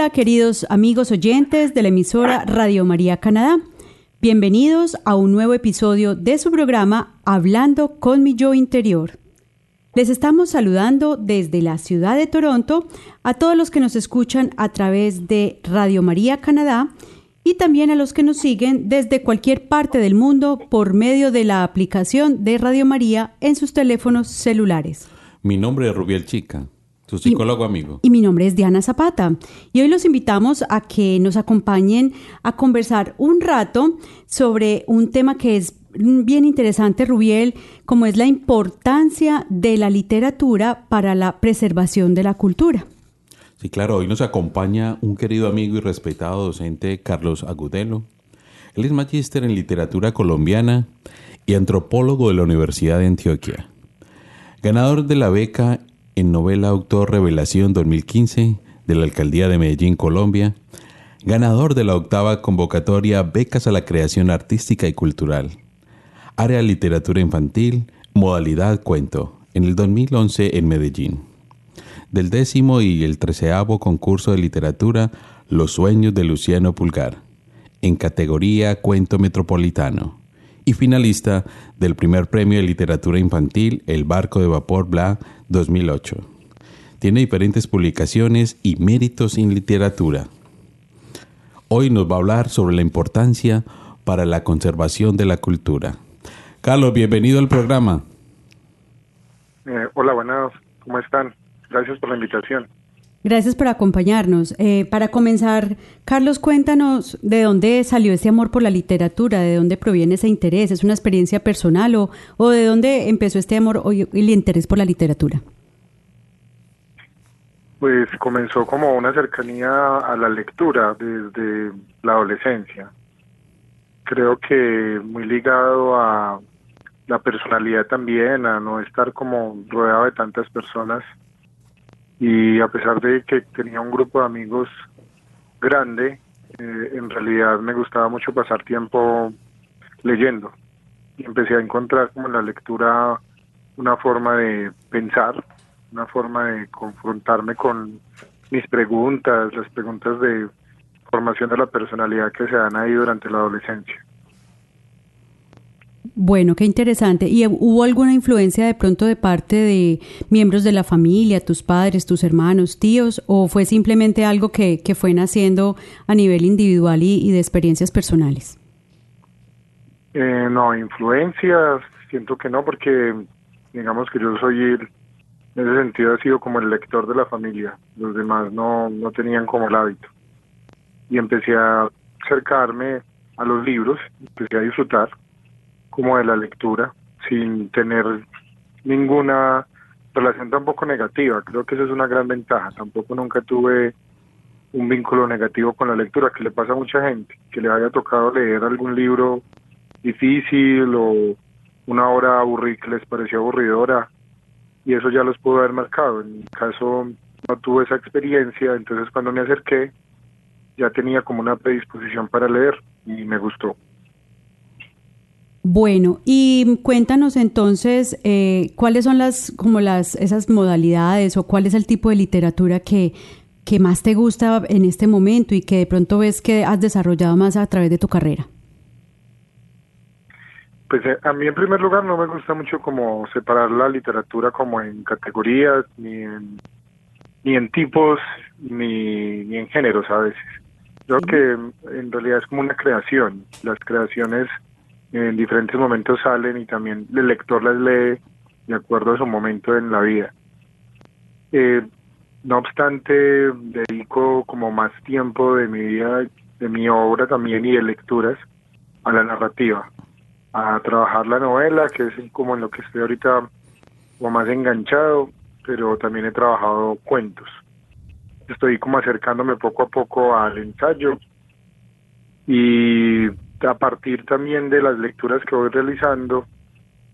Hola queridos amigos oyentes de la emisora Radio María Canadá. Bienvenidos a un nuevo episodio de su programa Hablando con mi yo interior. Les estamos saludando desde la ciudad de Toronto a todos los que nos escuchan a través de Radio María Canadá y también a los que nos siguen desde cualquier parte del mundo por medio de la aplicación de Radio María en sus teléfonos celulares. Mi nombre es Rubiel Chica. Su psicólogo amigo. Y mi nombre es Diana Zapata. Y hoy los invitamos a que nos acompañen a conversar un rato sobre un tema que es bien interesante, Rubiel, como es la importancia de la literatura para la preservación de la cultura. Sí, claro, hoy nos acompaña un querido amigo y respetado docente, Carlos Agudelo. Él es magíster en literatura colombiana y antropólogo de la Universidad de Antioquia. Ganador de la beca novela Autor Revelación 2015 de la Alcaldía de Medellín, Colombia, ganador de la octava convocatoria Becas a la Creación Artística y Cultural, área Literatura Infantil, modalidad Cuento, en el 2011 en Medellín. Del décimo y el treceavo concurso de literatura Los Sueños de Luciano Pulgar, en categoría Cuento Metropolitano, finalista del primer premio de literatura infantil El Barco de Vapor Bla 2008. Tiene diferentes publicaciones y méritos en literatura. Hoy nos va a hablar sobre la importancia para la conservación de la cultura. Carlos, bienvenido al programa. Eh, hola, buenas, ¿cómo están? Gracias por la invitación. Gracias por acompañarnos. Eh, para comenzar, Carlos, cuéntanos de dónde salió ese amor por la literatura, de dónde proviene ese interés, ¿es una experiencia personal o, o de dónde empezó este amor y el interés por la literatura? Pues comenzó como una cercanía a la lectura desde la adolescencia. Creo que muy ligado a la personalidad también, a no estar como rodeado de tantas personas y a pesar de que tenía un grupo de amigos grande, eh, en realidad me gustaba mucho pasar tiempo leyendo y empecé a encontrar como en la lectura una forma de pensar, una forma de confrontarme con mis preguntas, las preguntas de formación de la personalidad que se dan ahí durante la adolescencia. Bueno, qué interesante. ¿Y hubo alguna influencia de pronto de parte de miembros de la familia, tus padres, tus hermanos, tíos, o fue simplemente algo que, que fue naciendo a nivel individual y, de experiencias personales? Eh, no, influencias, siento que no, porque digamos que yo soy, en ese sentido, he sido como el lector de la familia. Los demás no, no tenían como el hábito. Y empecé a acercarme a los libros, empecé a disfrutar como de la lectura sin tener ninguna relación tampoco negativa. Creo que esa es una gran ventaja. Tampoco nunca tuve un vínculo negativo con la lectura, que le pasa a mucha gente, que le haya tocado leer algún libro difícil o una obra aburrida que les pareció aburridora y eso ya los pudo haber marcado. En mi caso no tuve esa experiencia, entonces cuando me acerqué ya tenía como una predisposición para leer y me gustó. Bueno, y cuéntanos entonces eh, cuáles son las como las esas modalidades o cuál es el tipo de literatura que, que más te gusta en este momento y que de pronto ves que has desarrollado más a través de tu carrera. Pues eh, a mí en primer lugar no me gusta mucho como separar la literatura como en categorías ni en, ni en tipos ni, ni en géneros a veces. Creo que en realidad es como una creación. Las creaciones en diferentes momentos salen y también el lector las lee de acuerdo a su momento en la vida. Eh, no obstante, dedico como más tiempo de mi vida, de mi obra también y de lecturas a la narrativa, a trabajar la novela, que es como en lo que estoy ahorita como más enganchado, pero también he trabajado cuentos. Estoy como acercándome poco a poco al ensayo y a partir también de las lecturas que voy realizando,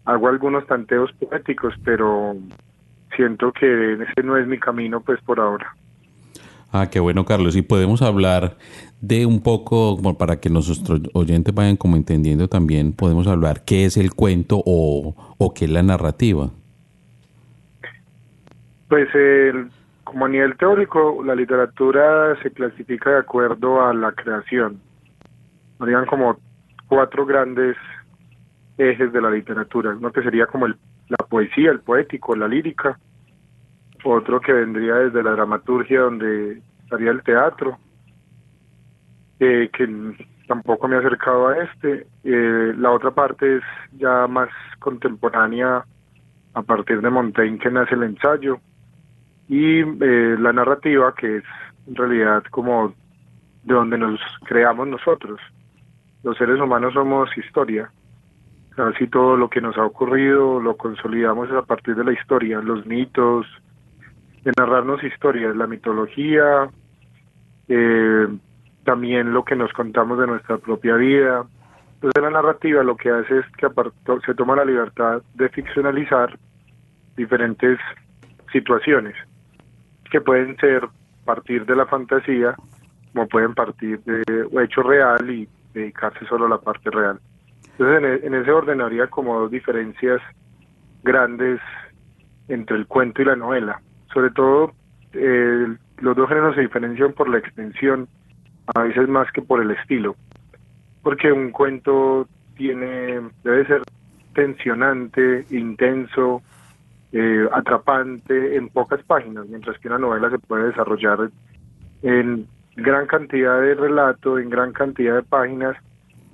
hago algunos tanteos poéticos, pero siento que ese no es mi camino pues por ahora. Ah, qué bueno, Carlos. Y podemos hablar de un poco, como para que nuestros oyentes vayan como entendiendo también, podemos hablar qué es el cuento o, o qué es la narrativa. Pues el, como a nivel teórico, la literatura se clasifica de acuerdo a la creación. Habrían como cuatro grandes ejes de la literatura. Uno que sería como el, la poesía, el poético, la lírica. Otro que vendría desde la dramaturgia, donde estaría el teatro, eh, que tampoco me he acercado a este. Eh, la otra parte es ya más contemporánea, a partir de Montaigne que nace el ensayo. Y eh, la narrativa, que es en realidad como de donde nos creamos nosotros. Los seres humanos somos historia. Casi todo lo que nos ha ocurrido lo consolidamos a partir de la historia, los mitos, de narrarnos historias, la mitología, eh, también lo que nos contamos de nuestra propia vida. Entonces la narrativa lo que hace es que se toma la libertad de ficcionalizar diferentes situaciones que pueden ser partir de la fantasía como pueden partir de hecho real y dedicarse solo a la parte real. Entonces en, e, en ese orden habría como dos diferencias grandes entre el cuento y la novela sobre todo eh, los dos géneros se diferencian por la extensión, a veces más que por el estilo, porque un cuento tiene debe ser tensionante, intenso, eh, atrapante en pocas páginas, mientras que una novela se puede desarrollar en gran cantidad de relato, en gran cantidad de páginas,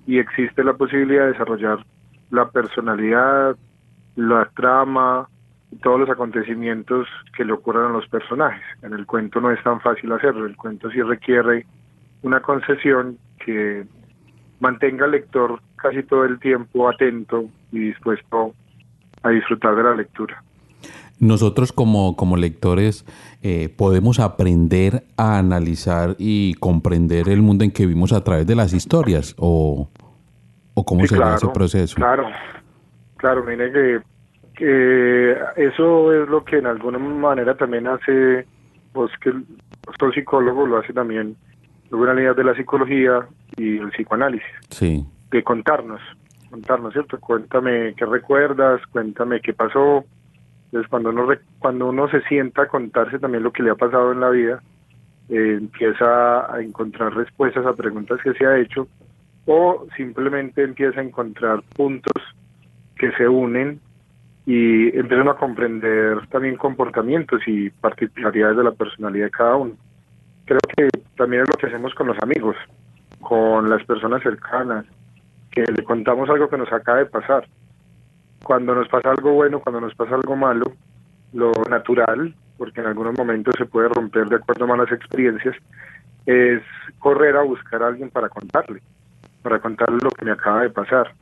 y existe la posibilidad de desarrollar la personalidad, la trama, todos los acontecimientos que le ocurran a los personajes. En el cuento no es tan fácil hacerlo, el cuento sí requiere una concesión que mantenga al lector casi todo el tiempo atento y dispuesto a disfrutar de la lectura. Nosotros como, como lectores eh, podemos aprender a analizar y comprender el mundo en que vivimos a través de las historias o, o cómo se sería ese proceso. Claro, claro, mire que que eso es lo que en alguna manera también hace vos que el psicólogo lo hace también una línea de la psicología y el psicoanálisis. Sí. De contarnos contarnos cierto cuéntame qué recuerdas cuéntame qué pasó entonces cuando uno cuando uno se sienta a contarse también lo que le ha pasado en la vida eh, empieza a encontrar respuestas a preguntas que se ha hecho o simplemente empieza a encontrar puntos que se unen y empiezan a comprender también comportamientos y particularidades de la personalidad de cada uno. Creo que también es lo que hacemos con los amigos, con las personas cercanas, que le contamos algo que nos acaba de pasar. Cuando nos pasa algo bueno, cuando nos pasa algo malo, lo natural, porque en algunos momentos se puede romper de acuerdo a malas experiencias, es correr a buscar a alguien para contarle, para contarle lo que me acaba de pasar.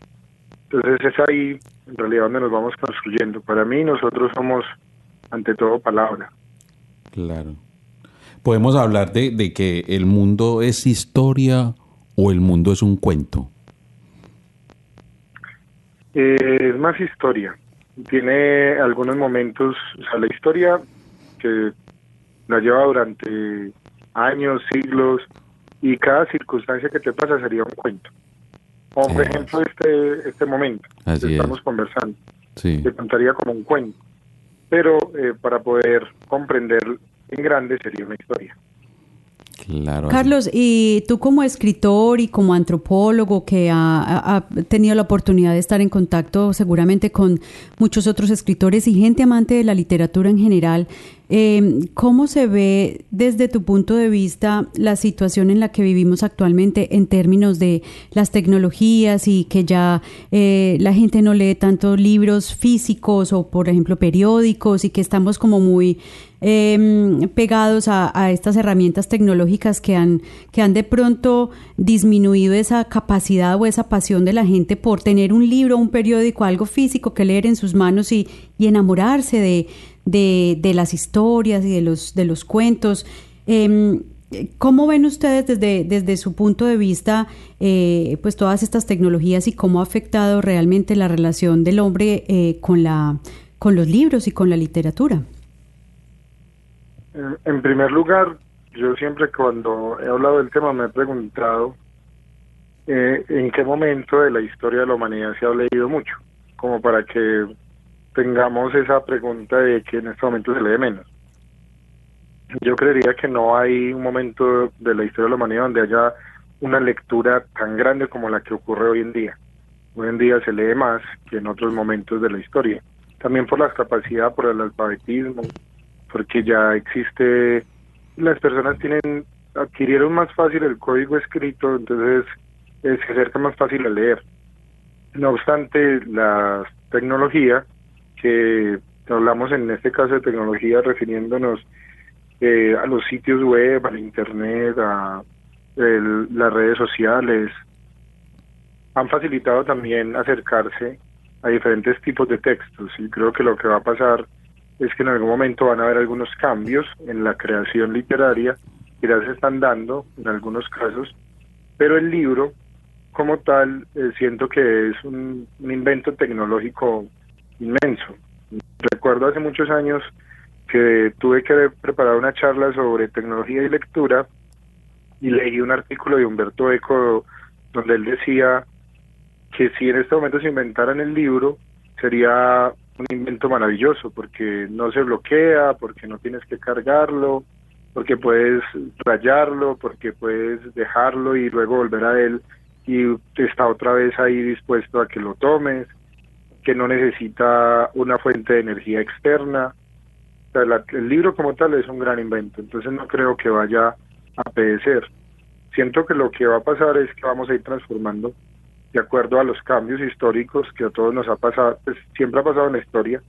Entonces es ahí en realidad donde nos vamos construyendo. Para mí nosotros somos ante todo palabra. Claro. Podemos hablar de, de que el mundo es historia o el mundo es un cuento. Eh, es más historia. Tiene algunos momentos, o sea, la historia que la lleva durante años, siglos, y cada circunstancia que te pasa sería un cuento. Como por ejemplo este, este momento que estamos conversando. Sí. Te contaría como un cuento. Pero eh, para poder comprender en grande sería una historia. Claro. Carlos, y tú como escritor y como antropólogo que ha, ha, tenido la oportunidad de estar en contacto seguramente con muchos otros escritores y gente amante de la literatura en general, Em, ¿Cómo se ve desde tu punto de vista la situación en la que vivimos actualmente en términos de las tecnologías y que ya eh, la gente no lee tanto libros físicos o, por ejemplo, periódicos y que estamos como muy em, pegados a, estas herramientas tecnológicas que han, que han de pronto disminuido esa capacidad o esa pasión de la gente por tener un libro, un periódico, algo físico que leer en sus manos y enamorarse de, de, las historias y de los, de los cuentos. Em, ¿Cómo ven ustedes desde, desde su punto de vista eh, pues todas estas tecnologías y cómo ha afectado realmente la relación del hombre eh, con, la, con los libros y con la literatura? En primer lugar, yo siempre cuando he hablado del tema me he preguntado eh, en qué momento de la historia de la humanidad se ha leído mucho, como para que tengamos esa pregunta de que en este momento se lee menos. Yo creería que no hay un momento de la historia de la humanidad donde haya una lectura tan grande como la que ocurre hoy en día. Hoy en día se lee más que en otros momentos de la historia. También por la capacidad, por el alfabetismo, porque ya existe, las personas tienen, adquirieron más fácil el código escrito, entonces se acerca más fácil a leer. No obstante, la tecnología que hablamos en este caso de tecnología refiriéndonos eh, a los sitios web, al internet, a las redes sociales, han facilitado también acercarse a diferentes tipos de textos. Y creo que lo que va a pasar es que en algún momento van a haber algunos cambios en la creación literaria que ya se están dando en algunos casos, pero el libro como tal eh, siento que es un invento tecnológico inmenso. Recuerdo hace muchos años que tuve que preparar una charla sobre tecnología y lectura y leí un artículo de Humberto Eco donde él decía que si en este momento se inventaran el libro sería un invento maravilloso porque no se bloquea, porque no tienes que cargarlo, porque puedes rayarlo, porque puedes dejarlo y luego volver a él y está otra vez ahí dispuesto a que lo tomes que no necesita una fuente de energía externa. el libro como tal es un gran invento, entonces no creo que vaya a perecer. Siento que lo que va a pasar es que vamos a ir transformando de acuerdo a los cambios históricos que a todos nos ha pasado, pues siempre ha pasado en la historia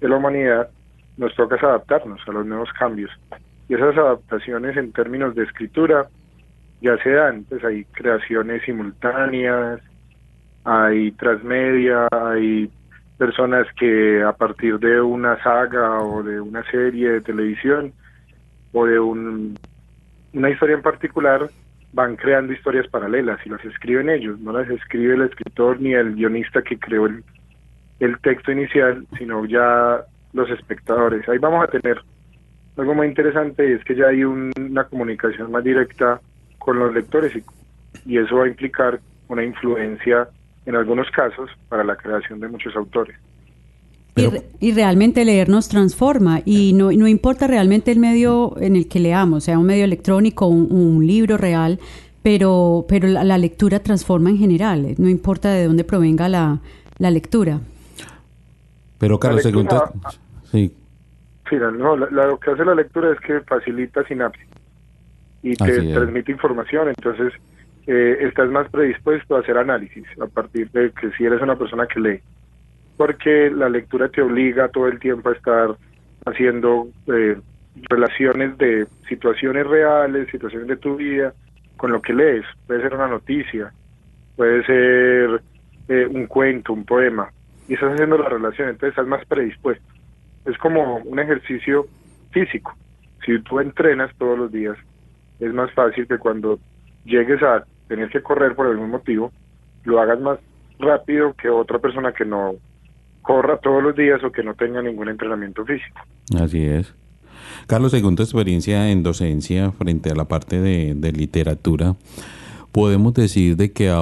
de la humanidad, nos toca adaptarnos a los nuevos cambios. Y esas adaptaciones en términos de escritura ya se dan, pues hay creaciones simultáneas, hay transmedia, hay personas que a partir de una saga o de una serie de televisión o de un, una historia en particular van creando historias paralelas y las escriben ellos, no las escribe el escritor ni el guionista que creó el, texto inicial, sino ya los espectadores. Ahí vamos a tener algo muy interesante y es que ya hay una comunicación más directa con los lectores y, y eso va a implicar una influencia en algunos casos para la creación de muchos autores. y, realmente leer nos transforma y no, no importa realmente el medio en el que leamos, sea un medio electrónico o un, libro real, pero, pero la, lectura transforma en general, no importa de dónde provenga la, la lectura. Pero Carlos, según sí. Sí, no, lo que hace la lectura es que facilita sinapsis y te transmite información, entonces eh, estás más predispuesto a hacer análisis a partir de que si eres una persona que lee. Porque la lectura te obliga todo el tiempo a estar haciendo eh, relaciones de situaciones reales, situaciones de tu vida, con lo que lees. Puede ser una noticia, puede ser eh, un cuento, un poema, y estás haciendo la relación, entonces estás más predispuesto. Es como un ejercicio físico. Si tú entrenas todos los días, es más fácil que cuando llegues a tener que correr por algún motivo, lo hagas más rápido que otra persona que no corra todos los días o que no tenga ningún entrenamiento físico. Así es. Carlos, según tu experiencia en docencia frente a la parte de, literatura, podemos decir de que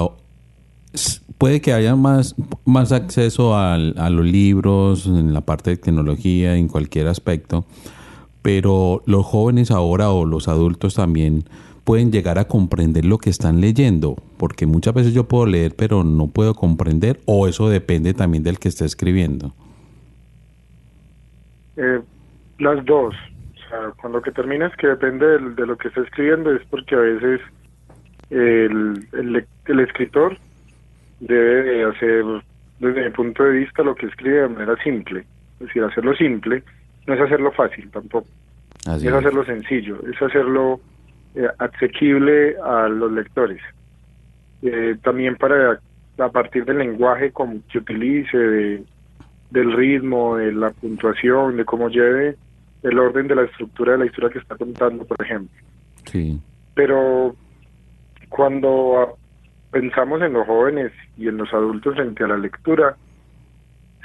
puede que haya más, más acceso a los libros, en la parte de tecnología, en cualquier aspecto, pero los jóvenes ahora o los adultos también pueden llegar a comprender lo que están leyendo, porque muchas veces yo puedo leer pero no puedo comprender o eso depende también del que esté escribiendo. Eh, Las dos. O sea, cuando que terminas que depende de lo que está escribiendo es porque a veces el, el, el escritor debe hacer desde mi punto de vista lo que escribe de manera simple. Es decir, hacerlo simple no es hacerlo fácil tampoco. es, hacerlo sencillo, es hacerlo eh, asequible a los lectores. Eh, también para a partir del lenguaje como que utilice, de, del ritmo, de la puntuación, de cómo lleve el orden de la estructura de la historia que está contando, por ejemplo. Sí. Pero cuando pensamos en los jóvenes y en los adultos frente a la lectura,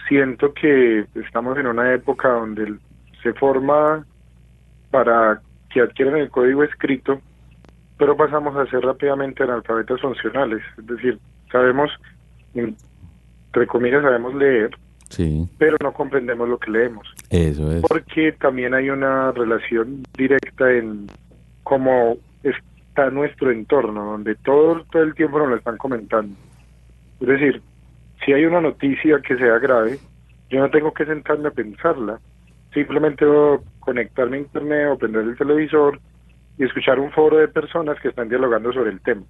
siento que estamos en una época donde se forma para que adquieran el código escrito, pero pasamos a ser rápidamente analfabetas funcionales. Es decir, sabemos, entre comillas, sabemos leer, sí. pero no comprendemos lo que leemos. Eso es. Porque también hay una relación directa en cómo está nuestro entorno, donde todo, todo el tiempo nos lo están comentando. Es decir, si hay una noticia que sea grave, yo no tengo que sentarme a pensarla, simplemente conectarme a internet o prender el televisor y escuchar un foro de personas que están dialogando sobre el tema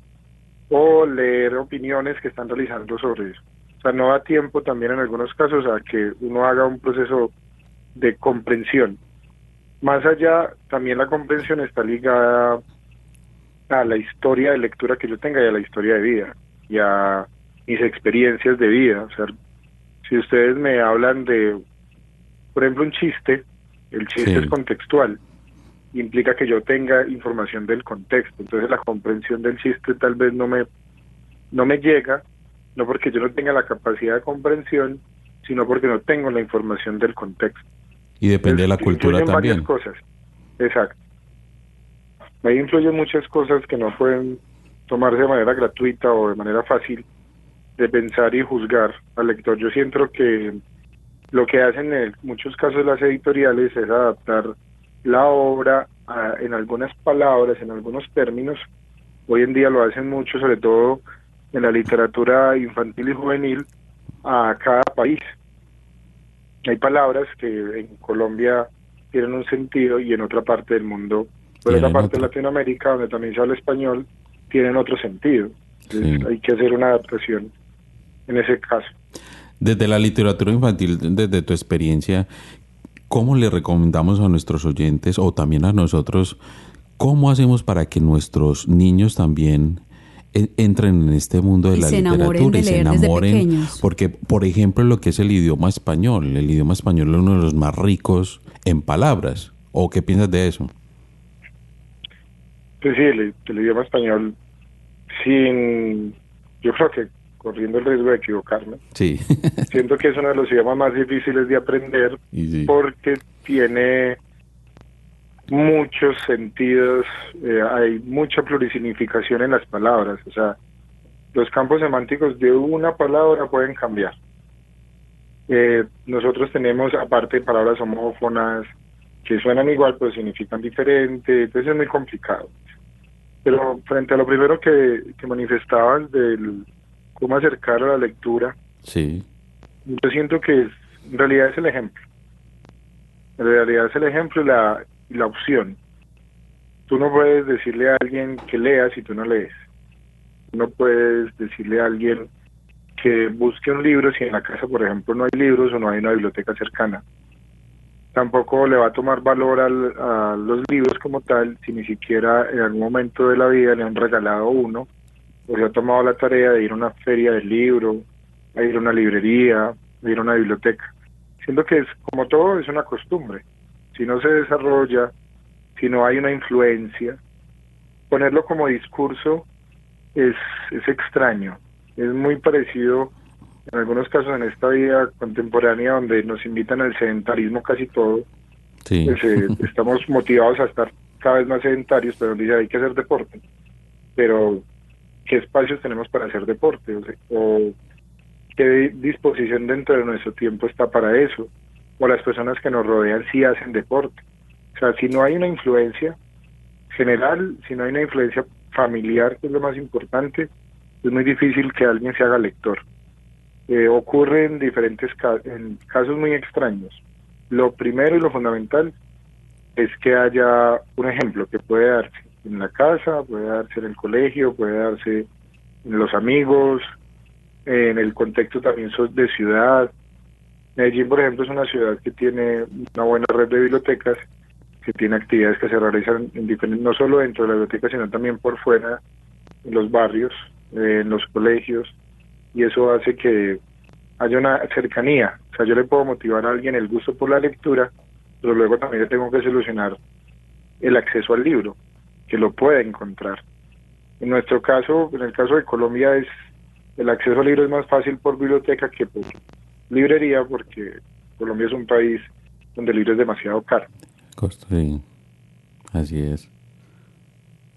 o leer opiniones que están realizando sobre eso. O sea, no da tiempo también en algunos casos a que uno haga un proceso de comprensión. Más allá, también la comprensión está ligada a la historia de lectura que yo tenga y a la historia de vida y a mis experiencias de vida. O sea, si ustedes me hablan de, por ejemplo, un chiste, el chiste es contextual, implica que yo tenga información del contexto. Entonces la comprensión del chiste tal vez no me, no me llega, no porque yo no tenga la capacidad de comprensión, sino porque no tengo la información del contexto. Y depende de la cultura también. Varias cosas. Exacto. Ahí influyen muchas cosas que no pueden tomarse de manera gratuita o de manera fácil de pensar y juzgar al lector. Yo siento que lo que hacen en muchos casos las editoriales es adaptar la obra en algunas palabras, en algunos términos. Hoy en día lo hacen mucho, sobre todo en la literatura infantil y juvenil, a cada país. Hay palabras que en Colombia tienen un sentido y en otra parte del mundo, en otra parte de Latinoamérica, donde también se habla español, tienen otro sentido. hay que hacer una adaptación en ese caso. Desde la literatura infantil, desde tu experiencia, ¿cómo le recomendamos a nuestros oyentes o también a nosotros, cómo hacemos para que nuestros niños también entren en este mundo de la literatura y se enamoren? Porque, por ejemplo, lo que es el idioma español, el idioma español es uno de los más ricos en palabras. ¿O qué piensas de eso? Pues sí, el idioma español, sin, yo creo que corriendo el riesgo de equivocarme. Sí. Siento que es uno de los idiomas más difíciles de aprender porque tiene muchos sentidos, eh, hay mucha plurisignificación en las palabras, o sea, los campos semánticos de una palabra pueden cambiar. Eh, nosotros tenemos, aparte, palabras homófonas que suenan igual pero significan diferente, entonces es muy complicado. Pero frente a lo primero que, que manifestaban del cómo acercar a la lectura. Sí. Yo siento que en realidad es el ejemplo. En realidad es el ejemplo y la, la opción. Tú no puedes decirle a alguien que lea si tú no lees. No puedes decirle a alguien que busque un libro si en la casa, por ejemplo, no hay libros o no hay una biblioteca cercana. Tampoco le va a tomar valor a los libros como tal si ni siquiera en algún momento de la vida le han regalado uno pues ha tomado la tarea de ir a una feria del libro, a ir a una librería, a ir a una biblioteca. Siento que es como todo es una costumbre. Si no se desarrolla, si no hay una influencia, ponerlo como discurso es, es extraño. Es muy parecido en algunos casos en esta vida contemporánea donde nos invitan al sedentarismo casi todo. Sí. Pues, eh, estamos motivados a estar cada vez más sedentarios, pero dice hay que hacer deporte. Pero qué espacios tenemos para hacer deporte o, qué disposición dentro de nuestro tiempo está para eso o las personas que nos rodean sí hacen deporte. O sea, si no hay una influencia general, si no hay una influencia familiar, que es lo más importante, es muy difícil que alguien se haga lector. Eh, ocurre en diferentes en casos muy extraños. Lo primero y lo fundamental es que haya un ejemplo que puede darse en la casa, puede darse en el colegio, puede darse en los amigos, en el contexto también de ciudad. Medellín, por ejemplo, es una ciudad que tiene una buena red de bibliotecas, que tiene actividades que se realizan en no solo dentro de la biblioteca, sino también por fuera, en los barrios, en los colegios, y eso hace que haya una cercanía. O sea, yo le puedo motivar a alguien el gusto por la lectura, pero luego también le tengo que solucionar el acceso al libro, que lo pueda encontrar. En nuestro caso, en el caso de Colombia, es el acceso al libro es más fácil por biblioteca que por librería, porque Colombia es un país donde el libro es demasiado caro. Sí, así es.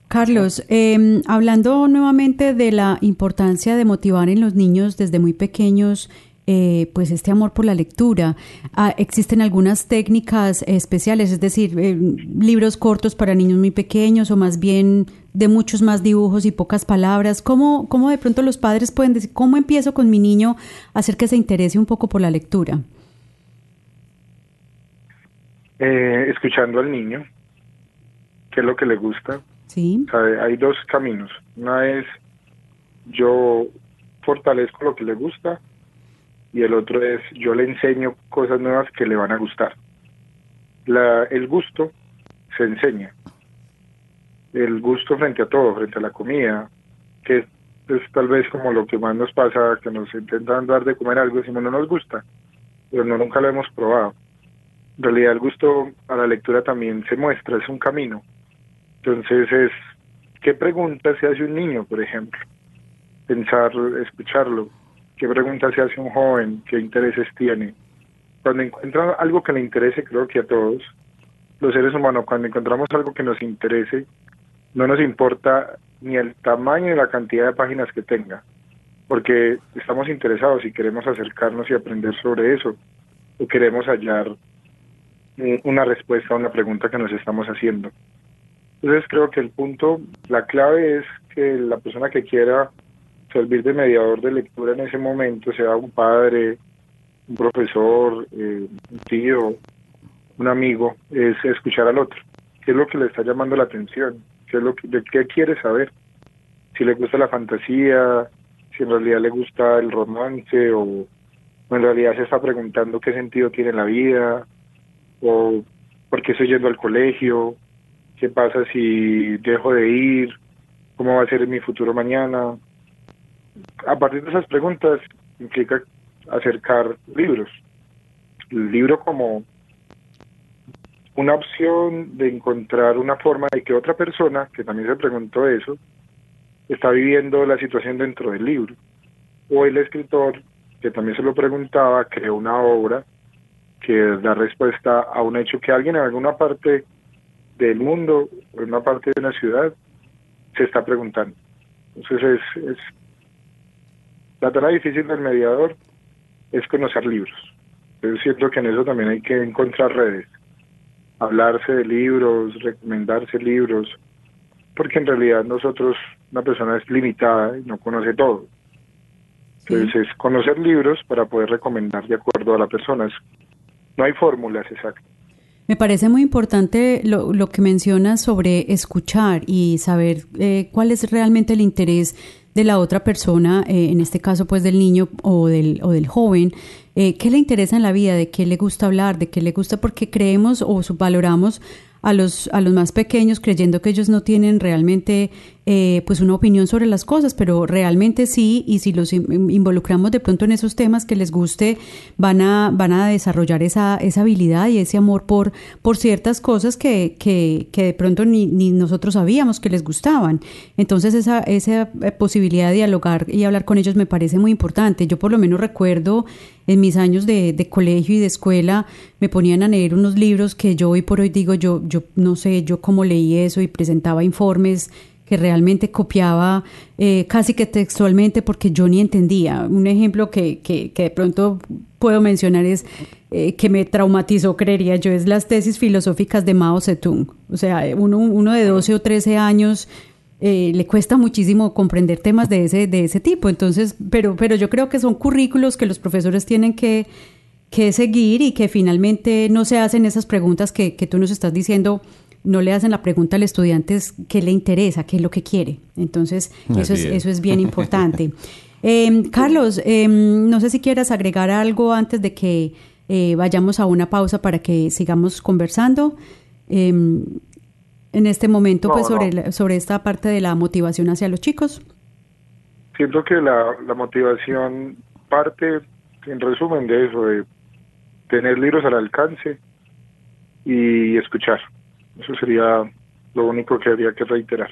Carlos, em, hablando nuevamente de la importancia de motivar en los niños desde muy pequeños, eh, pues este amor por la lectura. Ah, existen algunas técnicas especiales, es decir, eh, libros cortos para niños muy pequeños o más bien de muchos más dibujos y pocas palabras. ¿Cómo, cómo de pronto los padres pueden decir, cómo empiezo con mi niño a hacer que se interese un poco por la lectura? Eh, escuchando al niño, qué es lo que le gusta. Sí. hay dos caminos. Una es yo fortalezco lo que le gusta y el otro es yo le enseño cosas nuevas que le van a gustar. La, el gusto se enseña. El gusto frente a todo, frente a la comida, que es tal vez como lo que más nos pasa, que nos intentan dar de comer algo y no nos gusta, pero no nunca lo hemos probado. En realidad el gusto a la lectura también se muestra, es un camino. Entonces es, ¿qué pregunta se hace un niño, por ejemplo? Pensar, escucharlo, qué preguntas se hace un joven, qué intereses tiene. Cuando encuentra algo que le interese, creo que a todos, los seres humanos, cuando encontramos algo que nos interese, no nos importa ni el tamaño ni la cantidad de páginas que tenga, porque estamos interesados y queremos acercarnos y aprender sobre eso, o queremos hallar una respuesta a una pregunta que nos estamos haciendo. Entonces creo que el punto, la clave es que la persona que quiera servir de mediador de lectura en ese momento, sea un padre, un profesor, eh, un tío, un amigo, es escuchar al otro. ¿Qué es lo que le está llamando la atención? ¿Qué es lo que, de qué quiere saber? Si le gusta la fantasía, si en realidad le gusta el romance o, en realidad se está preguntando qué sentido tiene la vida o por qué estoy yendo al colegio, qué pasa si dejo de ir, cómo va a ser mi futuro mañana, a partir de esas preguntas implica acercar libros. El libro como una opción de encontrar una forma de que otra persona, que también se preguntó eso, está viviendo la situación dentro del libro. O el escritor, que también se lo preguntaba, creó una obra que da respuesta a un hecho que alguien en alguna parte del mundo, en una parte de una ciudad, se está preguntando. Entonces es, es la tarea difícil del mediador es conocer libros. Es cierto que en eso también hay que encontrar redes, hablarse de libros, recomendarse libros, porque en realidad nosotros, una persona es limitada y no conoce todo. Entonces es conocer libros para poder recomendar de acuerdo a la persona. No hay fórmulas exactas. Me parece muy importante lo, lo, que mencionas sobre escuchar y saber eh, cuál es realmente el interés de la otra persona, eh, en este caso pues del niño o del, o del joven, eh, qué le interesa en la vida, de qué le gusta hablar, de qué le gusta, porque creemos o subvaloramos a los, a los más pequeños creyendo que ellos no tienen realmente eh, pues una opinión sobre las cosas, pero realmente sí, y si los involucramos de pronto en esos temas que les guste, van a, van a desarrollar esa, esa habilidad y ese amor por, por ciertas cosas que, que, que de pronto ni, ni, nosotros sabíamos que les gustaban. Entonces esa, esa eh, posibilidad de dialogar y hablar con ellos me parece muy importante. Yo por lo menos recuerdo en mis años de, de colegio y de escuela, me ponían a leer unos libros que yo hoy por hoy digo, yo, yo no sé, yo cómo leí eso y presentaba informes que realmente copiaba eh, casi que textualmente porque yo ni entendía. Un ejemplo que, que, que de pronto puedo mencionar es eh, que me traumatizó, creería yo, es las tesis filosóficas de Mao Zedong. O sea, uno, uno de 12 o 13 años eh, le cuesta muchísimo comprender temas de ese, de ese tipo. Entonces, pero, pero yo creo que son currículos que los profesores tienen que, que seguir y que finalmente no se hacen esas preguntas que, que tú nos estás diciendo no le hacen la pregunta al estudiante es qué le interesa, qué es lo que quiere. Entonces, eso es, eso es bien importante. Em, Carlos, em, no sé si quieras agregar algo antes de que eh, vayamos a una pausa para que sigamos conversando. Em, en este momento pues sobre, la, sobre esta parte de la motivación hacia los chicos? Siento que la, la motivación parte, en resumen, de eso, de tener libros al alcance y escuchar. Eso sería lo único que habría que reiterar.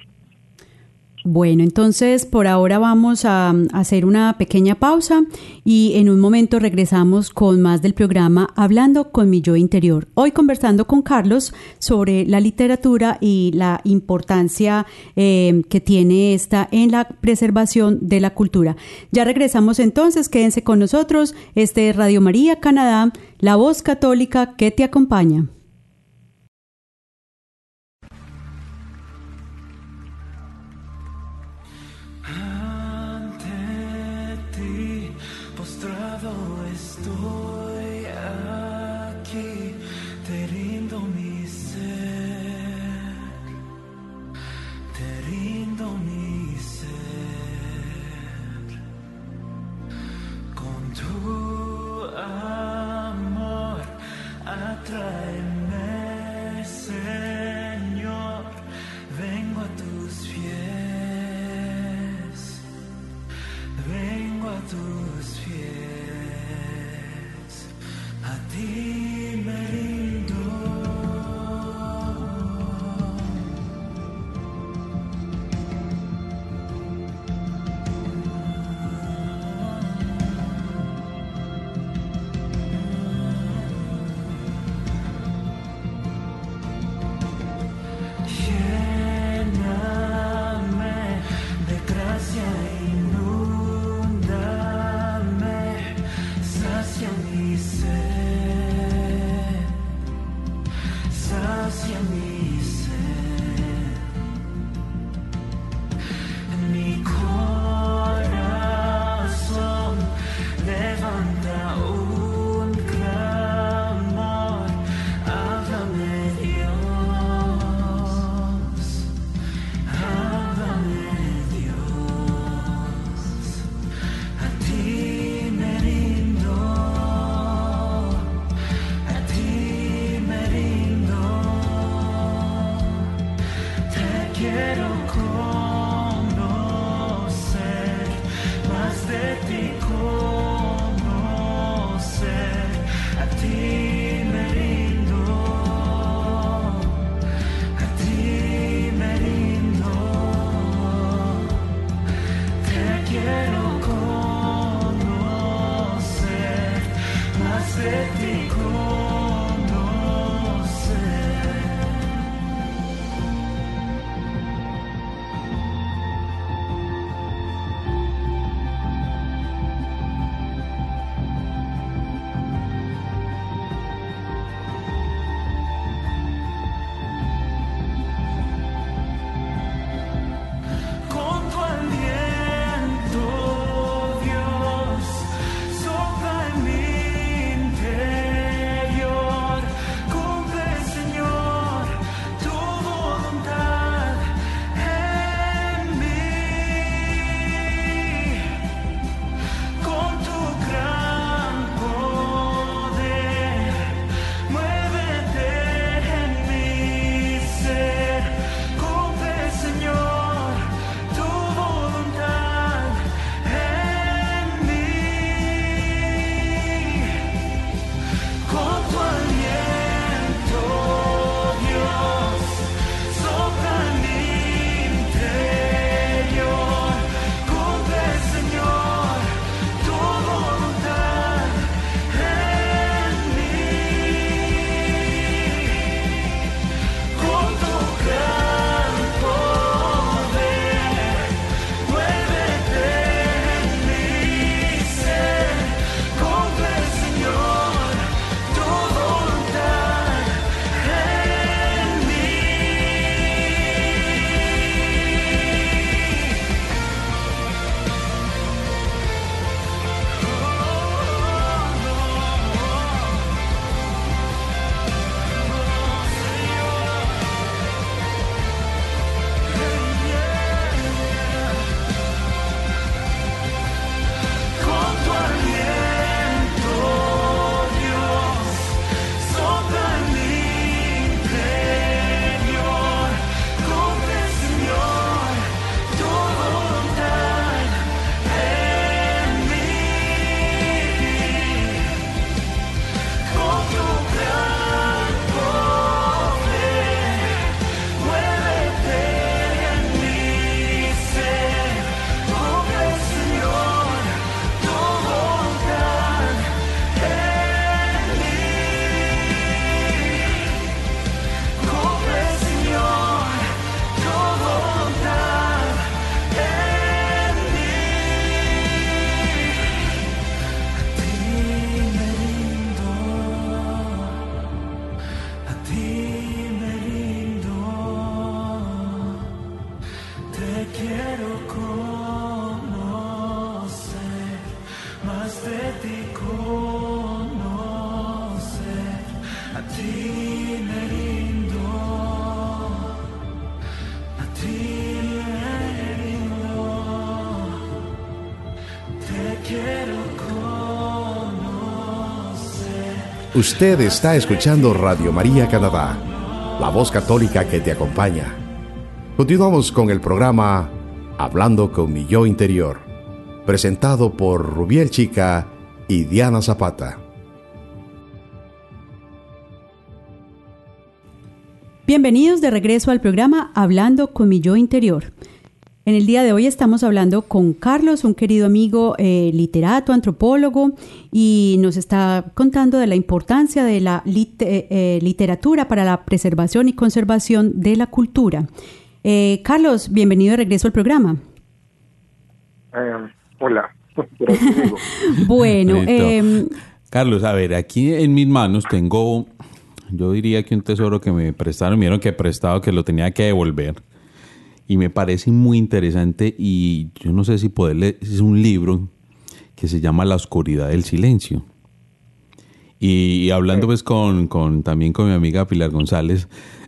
Bueno, entonces por ahora vamos a, mm, hacer una pequeña pausa y en un momento regresamos con más del programa Hablando con mi yo interior. Hoy conversando con Carlos sobre la literatura y la importancia eh, que tiene esta en la preservación de la cultura. Ya regresamos entonces, quédense con nosotros. Este es Radio María Canadá, la voz católica que te acompaña. Usted está escuchando Radio María Canadá, la voz católica que te acompaña. Continuamos con el programa Hablando con mi yo interior, presentado por Rubiel Chica y Diana Zapata. Bienvenidos de regreso al programa Hablando con mi yo interior. En el día de hoy estamos hablando con Carlos, un querido amigo eh, literato, antropólogo, y nos está contando de la importancia de la eh, eh, literatura para la preservación y conservación de la cultura. Carlos, bienvenido de regreso al programa. hola. bueno, em, Carlos, a ver, aquí en mis manos tengo, yo diría que un tesoro que me prestaron, vieron que he prestado, que lo tenía que devolver y me parece muy interesante y yo no sé si poder leer, es un libro que se llama La oscuridad del silencio. Y, hablando pues con, con, también con mi amiga Pilar González,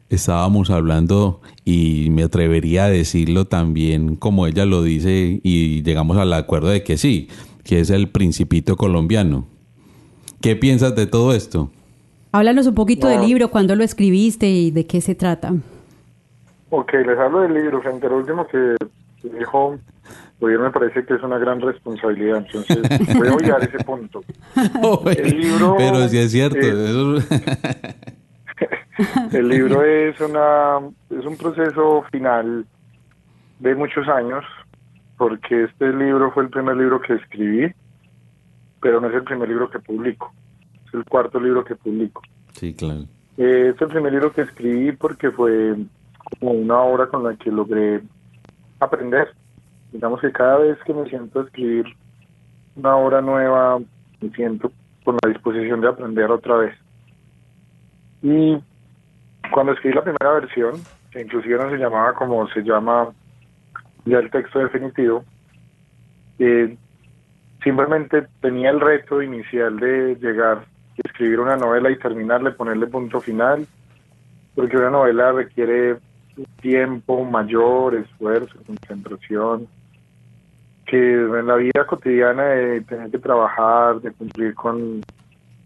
estábamos hablando y me atrevería a decirlo también como ella lo dice y llegamos al acuerdo de que sí, que es el principito colombiano. ¿Qué piensas de todo esto? Háblanos un poquito del libro, cuándo lo escribiste y de qué se trata. Ok, les hablo del libro. Frente al último que dijo, pues me parece que es una gran responsabilidad. Entonces, voy a olvidar ese punto. el libro, pero si es cierto. el libro es, una, es un proceso final de muchos años, porque este libro fue el primer libro que escribí, pero no es el primer libro que publico. Es el cuarto libro que publico. Sí, claro. Eh, es el primer libro que escribí porque fue como una obra con la que logré aprender. Digamos que cada vez que me siento a escribir una obra nueva, me siento con la disposición de aprender otra vez. Y cuando escribí la primera versión, que inclusive no se llamaba como se llama ya el texto definitivo, eh, simplemente tenía el reto inicial de llegar, escribir una novela y terminarle, ponerle punto final, porque una novela requiere tiempo mayor, esfuerzo, concentración, que en la vida cotidiana de tener que trabajar, de cumplir con,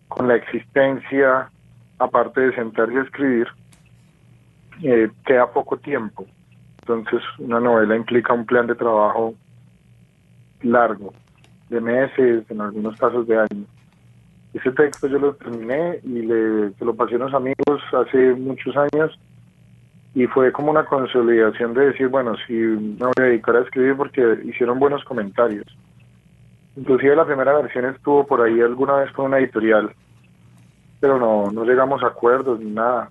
con la existencia, aparte de sentarse a escribir, eh, queda poco tiempo. Entonces una novela implica un plan de trabajo largo, de meses, en algunos casos de años. Ese texto yo lo terminé y le, se lo pasé a unos amigos hace muchos años y fue como una consolidación de decir, bueno, si me voy a dedicar a escribir porque hicieron buenos comentarios. Inclusive la primera versión estuvo por ahí alguna vez con una editorial, pero no, no llegamos a acuerdos ni nada.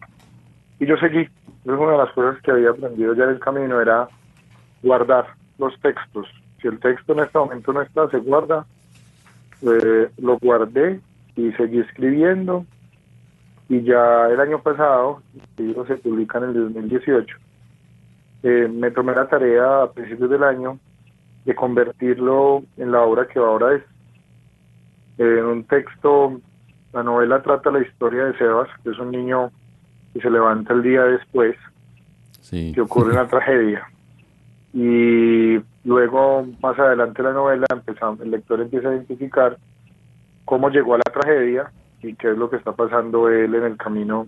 Y yo seguí. Una de las cosas que había aprendido ya en el camino era guardar los textos. Si el texto en este momento no está, se guarda. Eh, lo guardé y seguí escribiendo y ya el año pasado, el libro se publica en el 2018, eh, me tomé la tarea a principios del año de convertirlo en la obra que ahora es. Eh, en un texto, la novela trata la historia de Sebas, que es un niño que se levanta el día después, que ocurre una tragedia. Y luego, más adelante la novela, empezamos, el lector empieza a identificar cómo llegó a la tragedia y qué es lo que está pasando él en el camino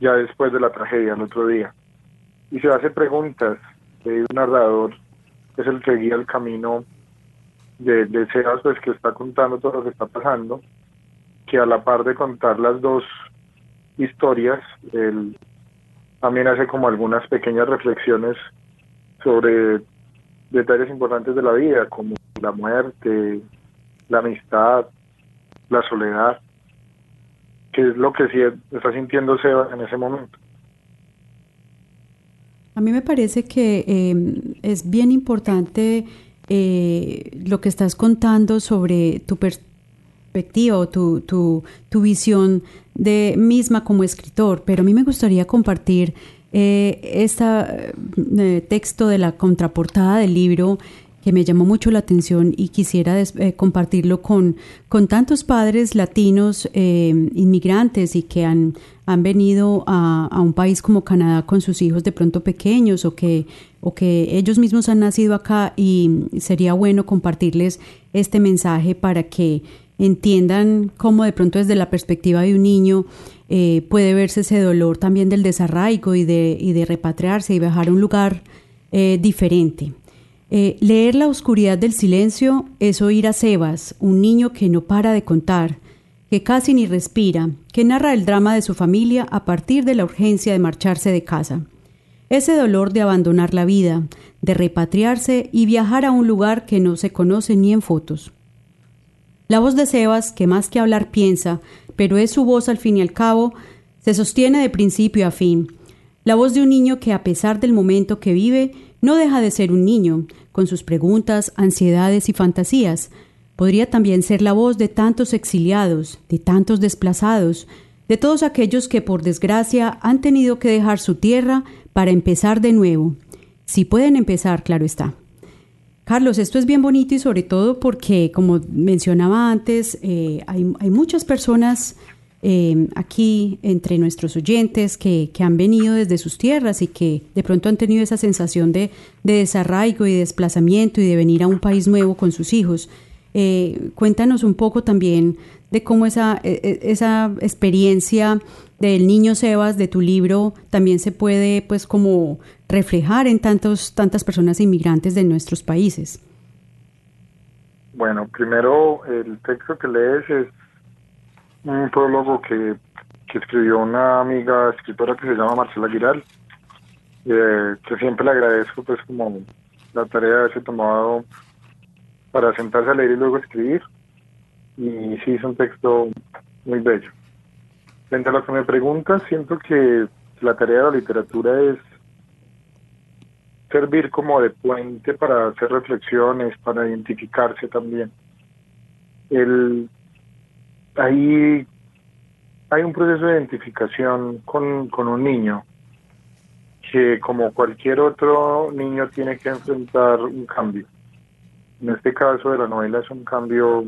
ya después de la tragedia, el otro día. Y se hace preguntas de un narrador, que es el que guía el camino de, de Sebas, pues que está contando todo lo que está pasando, que a la par de contar las dos historias, él también hace como algunas pequeñas reflexiones sobre detalles importantes de la vida, como la muerte, la amistad, la soledad que es lo que sí está sintiendo Seba en ese momento. A mí me parece que em, es bien importante eh, lo que estás contando sobre tu perspectiva o tu, tu, tu, visión de misma como escritor, pero a mí me gustaría compartir este texto de la contraportada del libro que me llamó mucho la atención y quisiera eh, compartirlo con, con tantos padres latinos eh, inmigrantes y que han, han venido a, a, un país como Canadá con sus hijos de pronto pequeños o que, o que ellos mismos han nacido acá y sería bueno compartirles este mensaje para que entiendan cómo de pronto desde la perspectiva de un niño eh, puede verse ese dolor también del desarraigo y de, y de repatriarse y viajar a un lugar diferente. Eh, leer La oscuridad del silencio es oír a Sebas, un niño que no para de contar, que casi ni respira, que narra el drama de su familia a partir de la urgencia de marcharse de casa. Ese dolor de abandonar la vida, de repatriarse y viajar a un lugar que no se conoce ni en fotos. La voz de Sebas, que más que hablar piensa, pero es su voz al fin y al cabo, se sostiene de principio a fin. La voz de un niño que a pesar del momento que vive, no deja de ser un niño, con sus preguntas, ansiedades y fantasías. Podría también ser la voz de tantos exiliados, de tantos desplazados, de todos aquellos que por desgracia han tenido que dejar su tierra para empezar de nuevo. Si pueden empezar, claro está. Carlos, esto es bien bonito y sobre todo porque, como mencionaba antes, eh, hay, hay muchas personas Em, aquí entre nuestros oyentes que, que, han venido desde sus tierras y que de pronto han tenido esa sensación de, de desarraigo y desplazamiento y de venir a un país nuevo con sus hijos. Eh, cuéntanos un poco también de cómo esa, e, e, esa experiencia del niño Sebas de tu libro también se puede pues como reflejar en tantos, tantas personas inmigrantes de nuestros países. Bueno, primero el texto que lees es un prólogo que, que escribió una amiga escritora que se llama Marcela Giral, eh, que siempre le agradezco pues como la tarea de haberse tomado para sentarse a leer y luego escribir. Y sí, es un texto muy bello. Frente a lo que me preguntas, siento que la tarea de la literatura es servir como de puente para hacer reflexiones, para identificarse también. El ahí hay un proceso de identificación con, con un niño que como cualquier otro niño tiene que enfrentar un cambio. En este caso de la novela es un cambio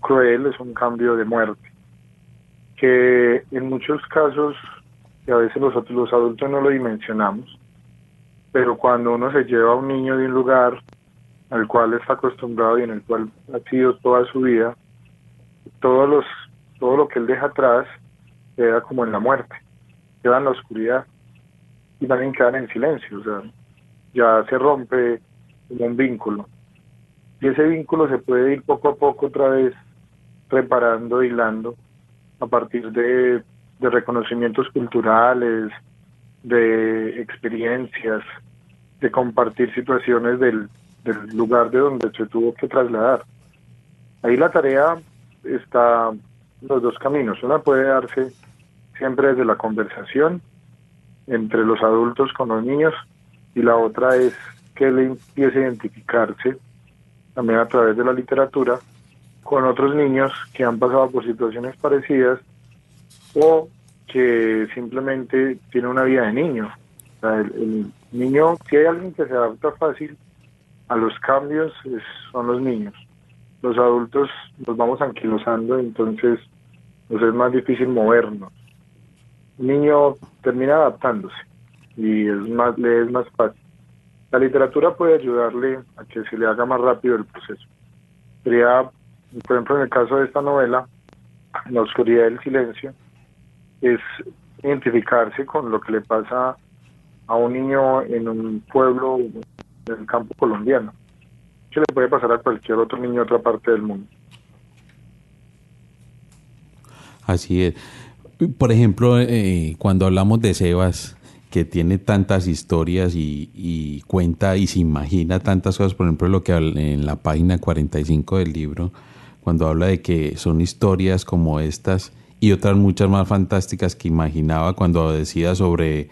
cruel, es un cambio de muerte, que en muchos casos, y a veces los, los adultos no lo dimensionamos, pero cuando uno se lleva a un niño de un lugar al cual está acostumbrado y en el cual ha sido toda su vida, todos los, todo lo que él deja atrás queda como en la muerte, queda en la oscuridad y también quedan en silencio, o sea, ya se rompe un vínculo. Y ese vínculo se puede ir poco a poco otra vez reparando, hilando, a partir de, de reconocimientos culturales, de experiencias, de compartir situaciones del, del lugar de donde se tuvo que trasladar. Ahí la tarea está los dos caminos. Una puede darse siempre desde la conversación entre los adultos con los niños y la otra es que le empiece a identificarse también a través de la literatura con otros niños que han pasado por situaciones parecidas o que simplemente tiene una vida de niño. el, niño, si hay alguien que se adapta fácil a los cambios, son los niños los adultos nos vamos anquilosando, entonces nos es más difícil movernos. Un niño termina adaptándose y es más, le es más fácil. La literatura puede ayudarle a que se le haga más rápido el proceso. Sería, por ejemplo, en el caso de esta novela, La oscuridad del silencio, es identificarse con lo que le pasa a un niño en un pueblo del campo colombiano que le puede pasar a cualquier otro niño de otra parte del mundo. Así es. Por ejemplo, eh, cuando hablamos de Sebas, que tiene tantas historias y, cuenta y se imagina tantas cosas, por ejemplo, lo que en la página 45 del libro, cuando habla de que son historias como estas y otras muchas más fantásticas que imaginaba cuando decía sobre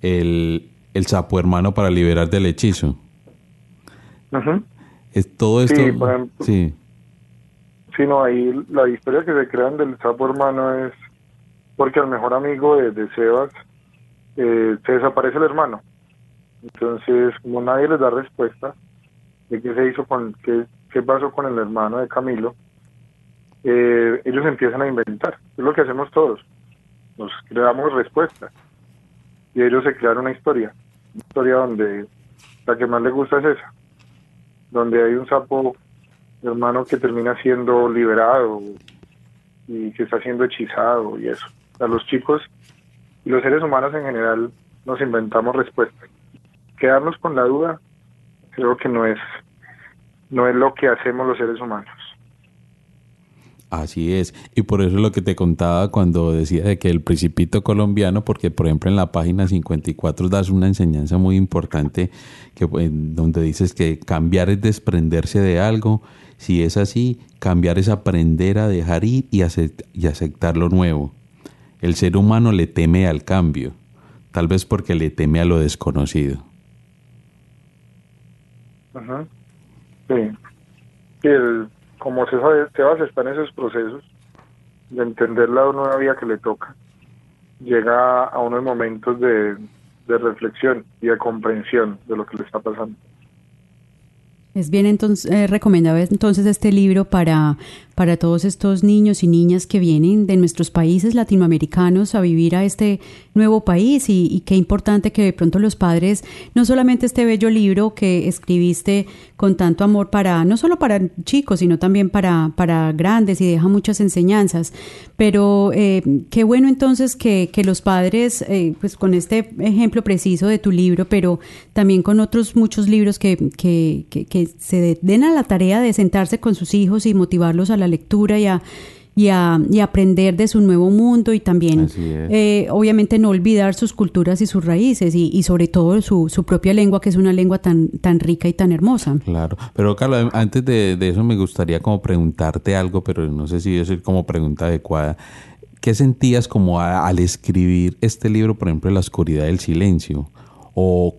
el, el sapo hermano para liberar del hechizo. Ajá. Es todo esto. Sí, por ejemplo, sí. no, ahí la historia que se crean del sapo hermano es porque el mejor amigo de, Sebas eh, se desaparece el hermano. Entonces, como nadie les da respuesta de qué se hizo con, qué, qué pasó con el hermano de Camilo, eh, ellos empiezan a inventar. Es lo que hacemos todos. Nos creamos respuestas. Y ellos se crearon una historia. Una historia donde la que más les gusta es esa. Donde hay un sapo hermano que termina siendo liberado y que está siendo hechizado y eso. A los chicos y los seres humanos en general nos inventamos respuestas. Quedarnos con la duda creo que no es no es lo que hacemos los seres humanos. Así es, y por eso es lo que te contaba cuando decía de que el principito colombiano, porque por ejemplo en la página 54 das una enseñanza muy importante que pues, donde dices que cambiar es desprenderse de algo, si es así, cambiar es aprender a dejar ir y, y aceptar lo nuevo. El ser humano le teme al cambio, tal vez porque le teme a lo desconocido. Ajá. Sí. el como Sebas está en esos procesos de entender la nueva vida que le toca, llega a unos momentos de reflexión y de comprensión de lo que le está pasando. Es bien entonces eh, recomendable entonces este libro para, para todos estos niños y niñas que vienen de nuestros países latinoamericanos a vivir a este nuevo país. Y, qué importante que de pronto los padres, no solamente este bello libro que escribiste con tanto amor para, no solo para chicos, sino también para, para grandes y deja muchas enseñanzas, pero eh, qué bueno entonces que, que los padres, eh, pues con este ejemplo preciso de tu libro, pero también con otros muchos libros que, que, que se den a la tarea de sentarse con sus hijos y motivarlos a la lectura y a, y a, y aprender de su nuevo mundo y también, eh, obviamente, no olvidar sus culturas y sus raíces y, y sobre todo su, su, propia lengua, que es una lengua tan, tan rica y tan hermosa. Claro, pero Carlos, antes de, de eso me gustaría como preguntarte algo, pero no sé si es como pregunta adecuada. ¿Qué sentías como al escribir este libro, por ejemplo, La oscuridad del silencio? ¿O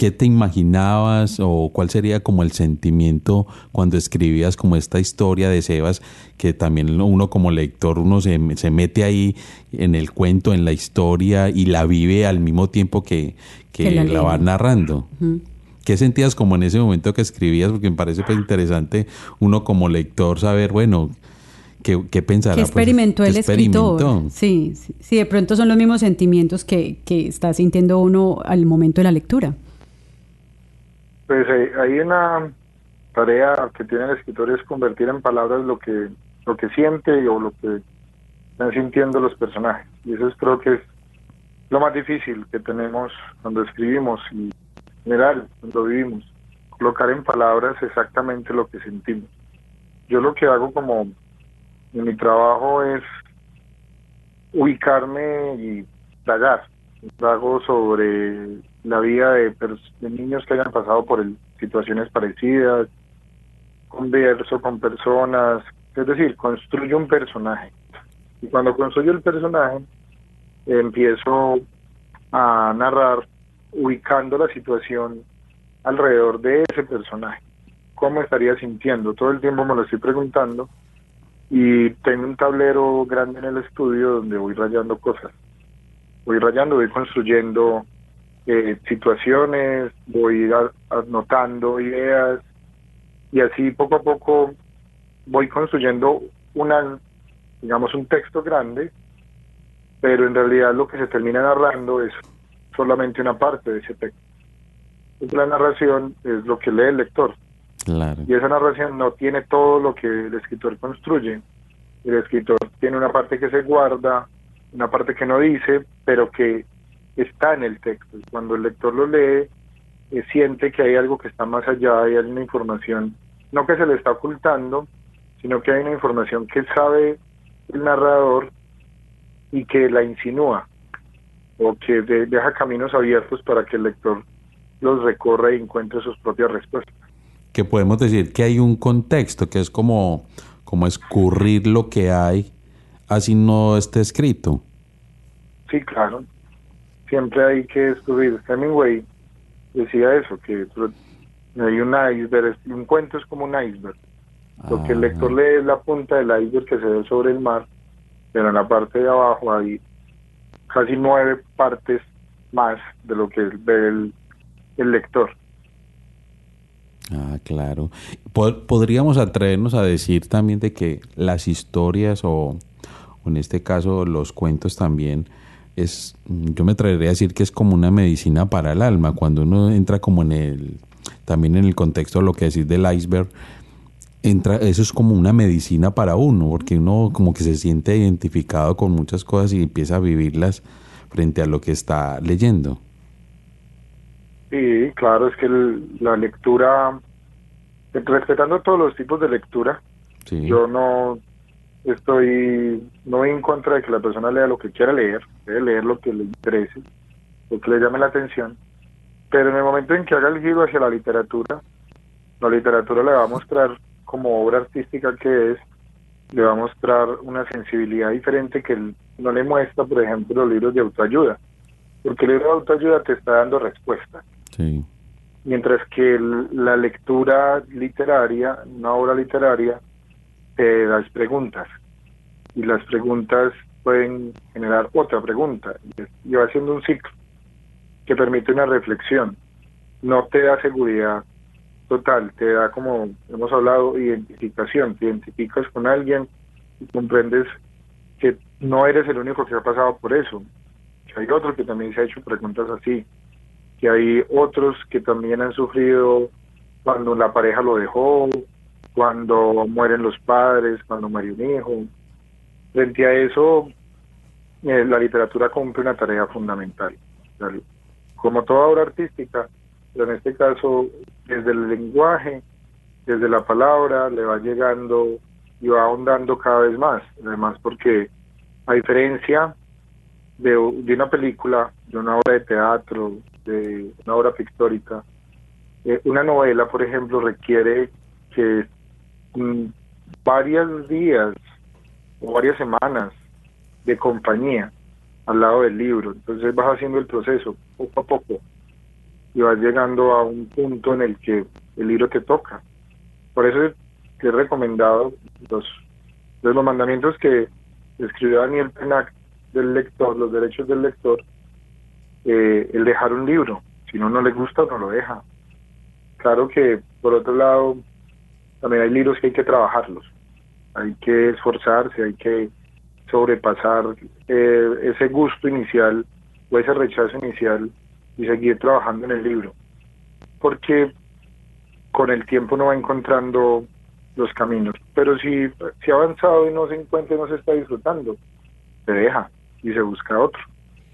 ¿Qué te imaginabas o cuál sería como el sentimiento cuando escribías como esta historia de Sebas, que también uno como lector, uno se, se mete ahí en el cuento, en la historia y la vive al mismo tiempo que, que, la, va narrando? ¿Qué sentías como en ese momento que escribías? Porque me parece pues interesante uno como lector saber, bueno, ¿Qué, qué pensará? ¿Qué pues, experimentó el escritor? Sí, sí, de pronto son los mismos sentimientos que, que está sintiendo uno al momento de la lectura. Pues hay una tarea que tiene el escritor es convertir en palabras lo que lo que siente o lo que están sintiendo los personajes. Y eso es, creo que es lo más difícil que tenemos cuando escribimos y en general cuando vivimos, colocar en palabras exactamente lo que sentimos. Yo lo que hago como en mi trabajo es ubicarme y tragar. Trago sobre la vida de, niños que hayan pasado por situaciones parecidas, converso con personas, es decir, construyo un personaje. Y cuando construyo el personaje, empiezo a narrar ubicando la situación alrededor de ese personaje. ¿Cómo estaría sintiendo? Todo el tiempo me lo estoy preguntando y tengo un tablero grande en el estudio donde voy rayando cosas. Voy rayando, voy construyendo eh, situaciones, voy anotando ideas y así poco a poco voy construyendo una, digamos, un texto grande, pero en realidad lo que se termina narrando es solamente una parte de ese texto. La narración es lo que lee el lector. Y esa narración no tiene todo lo que el escritor construye. El escritor tiene una parte que se guarda, una parte que no dice, pero que está en el texto. Y cuando el lector lo lee, eh, siente que hay algo que está más allá, hay una información, no que se le está ocultando, sino que hay una información que sabe el narrador y que la insinúa o que deja caminos abiertos para que el lector los recorra y encuentre sus propias respuestas. Que podemos decir que hay un contexto, que es como, como escurrir lo que hay, así no esté escrito. Sí, claro siempre hay que descubrir. Hemingway decía eso, que hay un iceberg, un cuento es como un iceberg. Lo que el lector lee es la punta del iceberg que se ve sobre el mar, pero en la parte de abajo hay casi nueve partes más de lo que ve el, el lector. Ah, claro. Podríamos atrevernos a decir también de que las historias o, en este caso los cuentos también es, yo me atrevería a decir que es como una medicina para el alma. Cuando uno entra como en el, también en el contexto de lo que decís del iceberg, entra, eso es como una medicina para uno, porque uno como que se siente identificado con muchas cosas y empieza a vivirlas frente a lo que está leyendo. Sí, claro, es que la lectura, respetando todos los tipos de lectura, yo no estoy, no voy en contra de que la persona lea lo que quiera leer, debe leer lo que le interese, lo que le llame la atención, pero en el momento en que haga el giro hacia la literatura, la literatura le va a mostrar como obra artística que es, le va a mostrar una sensibilidad diferente que no le muestra, por ejemplo, los libros de autoayuda, porque el libro de autoayuda te está dando respuestas Mientras que la lectura literaria, una obra literaria, te das preguntas. Y las preguntas pueden generar otra pregunta. Y va haciendo un ciclo que permite una reflexión. No te da seguridad total, te da como hemos hablado, identificación. Te identificas con alguien y comprendes que no eres el único que ha pasado por eso. Que hay otro que también se ha hecho preguntas así que hay otros que también han sufrido cuando la pareja lo dejó, cuando mueren los padres, cuando muere un hijo. Frente a eso, eh, la literatura cumple una tarea fundamental. Como toda obra artística, pero en este caso, desde el lenguaje, desde la palabra, le va llegando y va ahondando cada vez más. Además, porque a diferencia de, una película, de una obra de teatro, de una obra pictórica. Eh, una novela, por ejemplo, requiere que varios días o varias semanas de compañía al lado del libro. Entonces vas haciendo el proceso poco a poco y vas llegando a un punto en el que el libro te toca. Por eso he recomendado los, los mandamientos que escribió Daniel Penac del lector, los derechos del lector, eh, el dejar un libro. Si no, no le gusta, no lo deja. Claro que, por otro lado, también hay libros que hay que trabajarlos. Hay que esforzarse, hay que sobrepasar eh, ese gusto inicial o ese rechazo inicial y seguir trabajando en el libro. Porque con el tiempo no va encontrando los caminos. Pero si, si ha avanzado y no se encuentra y no se está disfrutando, se deja y se busca otro.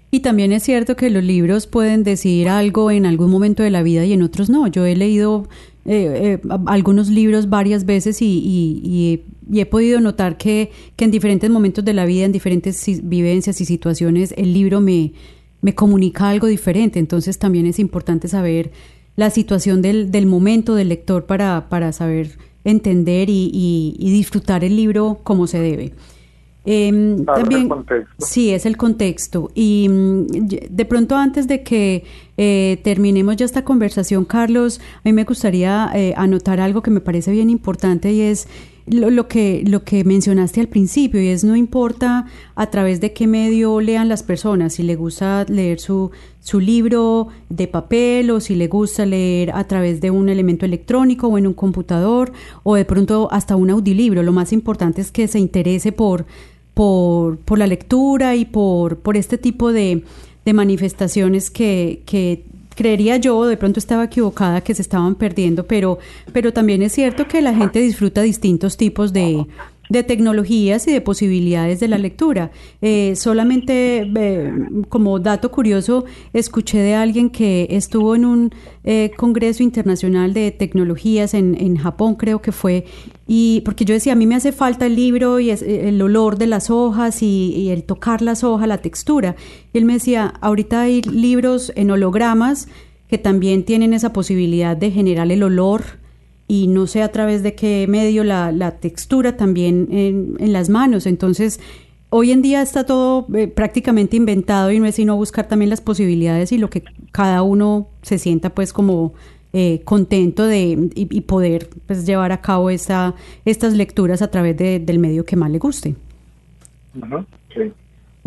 Y también es cierto que los libros pueden decir algo en algún momento de la vida y en otros no. Yo he leído eh, eh, algunos libros varias veces y, he podido notar que, en diferentes momentos de la vida, en diferentes vivencias y situaciones, el libro me, me comunica algo diferente. Entonces también es importante saber la situación del, del momento del lector para, para saber entender y disfrutar el libro como se debe. Eh, también, sí, es el contexto. Y mm, de pronto antes de que eh, terminemos ya esta conversación, Carlos, a mí me gustaría eh, anotar algo que me parece bien importante y es lo, que, lo que mencionaste al principio, y es no importa a través de qué medio lean las personas, si le gusta leer su, su libro de papel o si le gusta leer a través de un elemento electrónico o en un computador o de pronto hasta un audiolibro. Lo más importante es que se interese por por, por la lectura y por, por este tipo de, de manifestaciones que, que creería yo, de pronto estaba equivocada, que se estaban perdiendo, pero, pero también es cierto que la gente disfruta distintos tipos de, de tecnologías y de posibilidades de la lectura. Eh, solamente eh, como dato curioso, escuché de alguien que estuvo en un eh, congreso internacional de tecnologías en, en, Japón, creo que fue, y porque yo decía, a mí me hace falta el libro y el olor de las hojas y, y, el tocar las hojas, la textura. Y él me decía, ahorita hay libros en hologramas que también tienen esa posibilidad de generar el olor y no sé a través de qué medio la, la textura también en, las manos. Entonces, hoy en día está todo eh, prácticamente inventado y no es sino buscar también las posibilidades y lo que cada uno se sienta pues como eh, contento de y, poder pues llevar a cabo esta, estas lecturas a través de, del medio que más le guste. sí.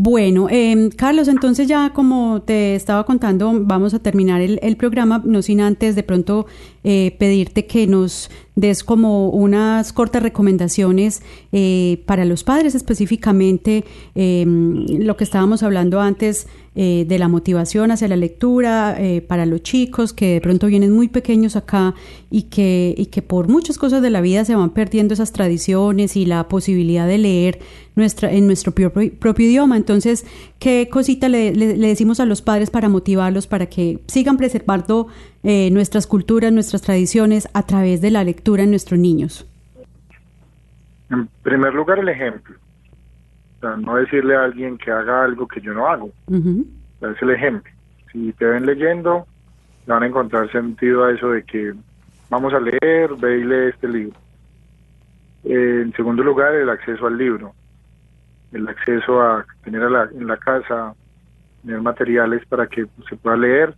Bueno, eh, Carlos, entonces ya como te estaba contando, vamos a terminar el, el programa, no sin antes de pronto eh, pedirte que nos des como unas cortas recomendaciones eh, para los padres específicamente, eh, lo que estábamos hablando antes eh, de la motivación hacia la lectura eh, para los chicos que de pronto vienen muy pequeños acá y que, y que por muchas cosas de la vida se van perdiendo esas tradiciones y la posibilidad de leer nuestra, en nuestro propio, propio idioma. Entonces, ¿qué cosita le, le, decimos a los padres para motivarlos para que sigan preservando eh, nuestras culturas, nuestras tradiciones a través de la lectura en nuestros niños? En primer lugar, el ejemplo. O sea, no decirle a alguien que haga algo que yo no hago. Uh -huh. Es el ejemplo. Si te ven leyendo, van a encontrar sentido a eso de que vamos a leer, ve y lee este libro. Eh, en segundo lugar, el acceso al libro. El acceso a tener a la, en la casa, tener materiales para que se pueda leer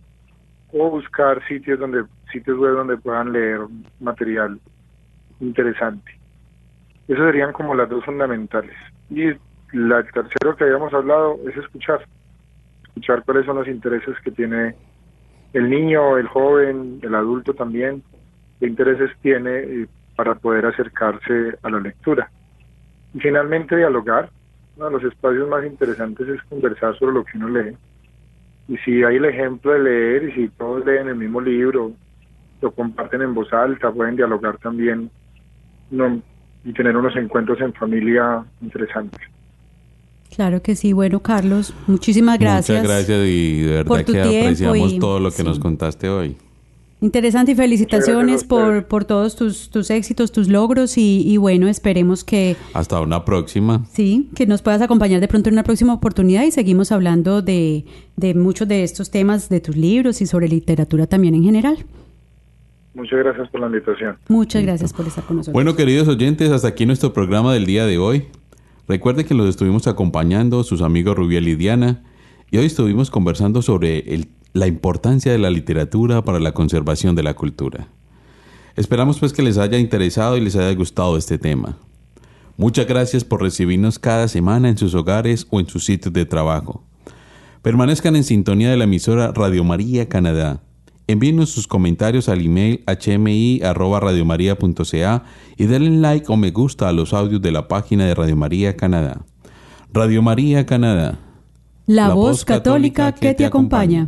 o buscar sitios donde sitios web donde puedan leer material interesante. Esas serían como las dos fundamentales. Y la el tercero que habíamos hablado es escuchar. Escuchar cuáles son los intereses que tiene el niño, el joven, el adulto también, qué intereses tiene eh, para poder acercarse a la lectura. Y finalmente dialogar. Uno de los espacios más interesantes es conversar sobre lo que uno lee. Y si hay el ejemplo de leer y si todos leen el mismo libro, lo comparten en voz alta, pueden dialogar también no, y tener unos encuentros en familia interesantes. Claro que sí. Bueno, Carlos, muchísimas gracias. Muchas gracias y de verdad que apreciamos y, todo lo que sí. nos contaste hoy. Interesante y felicitaciones por, por todos tus, tus éxitos, tus logros y, y, bueno, esperemos que... Hasta una próxima. Sí, que nos puedas acompañar de pronto en una próxima oportunidad y seguimos hablando de, de muchos de estos temas de tus libros y sobre literatura también en general. Muchas gracias por la invitación. Muchas gracias por estar con nosotros. Bueno, queridos oyentes, hasta aquí nuestro programa del día de hoy. Recuerde que los estuvimos acompañando sus amigos Rubiel y Diana y hoy estuvimos conversando sobre la importancia de la literatura para la conservación de la cultura. Esperamos pues que les haya interesado y les haya gustado este tema. Muchas gracias por recibirnos cada semana en sus hogares o en sus sitios de trabajo. Permanezcan en sintonía de la emisora Radio María Canadá. Envíenos sus comentarios al email hmi@radiomaria.ca y denle like o me gusta a los audios de la página de Radio María Canadá. Radio María Canadá. La, la voz católica, católica que te acompaña.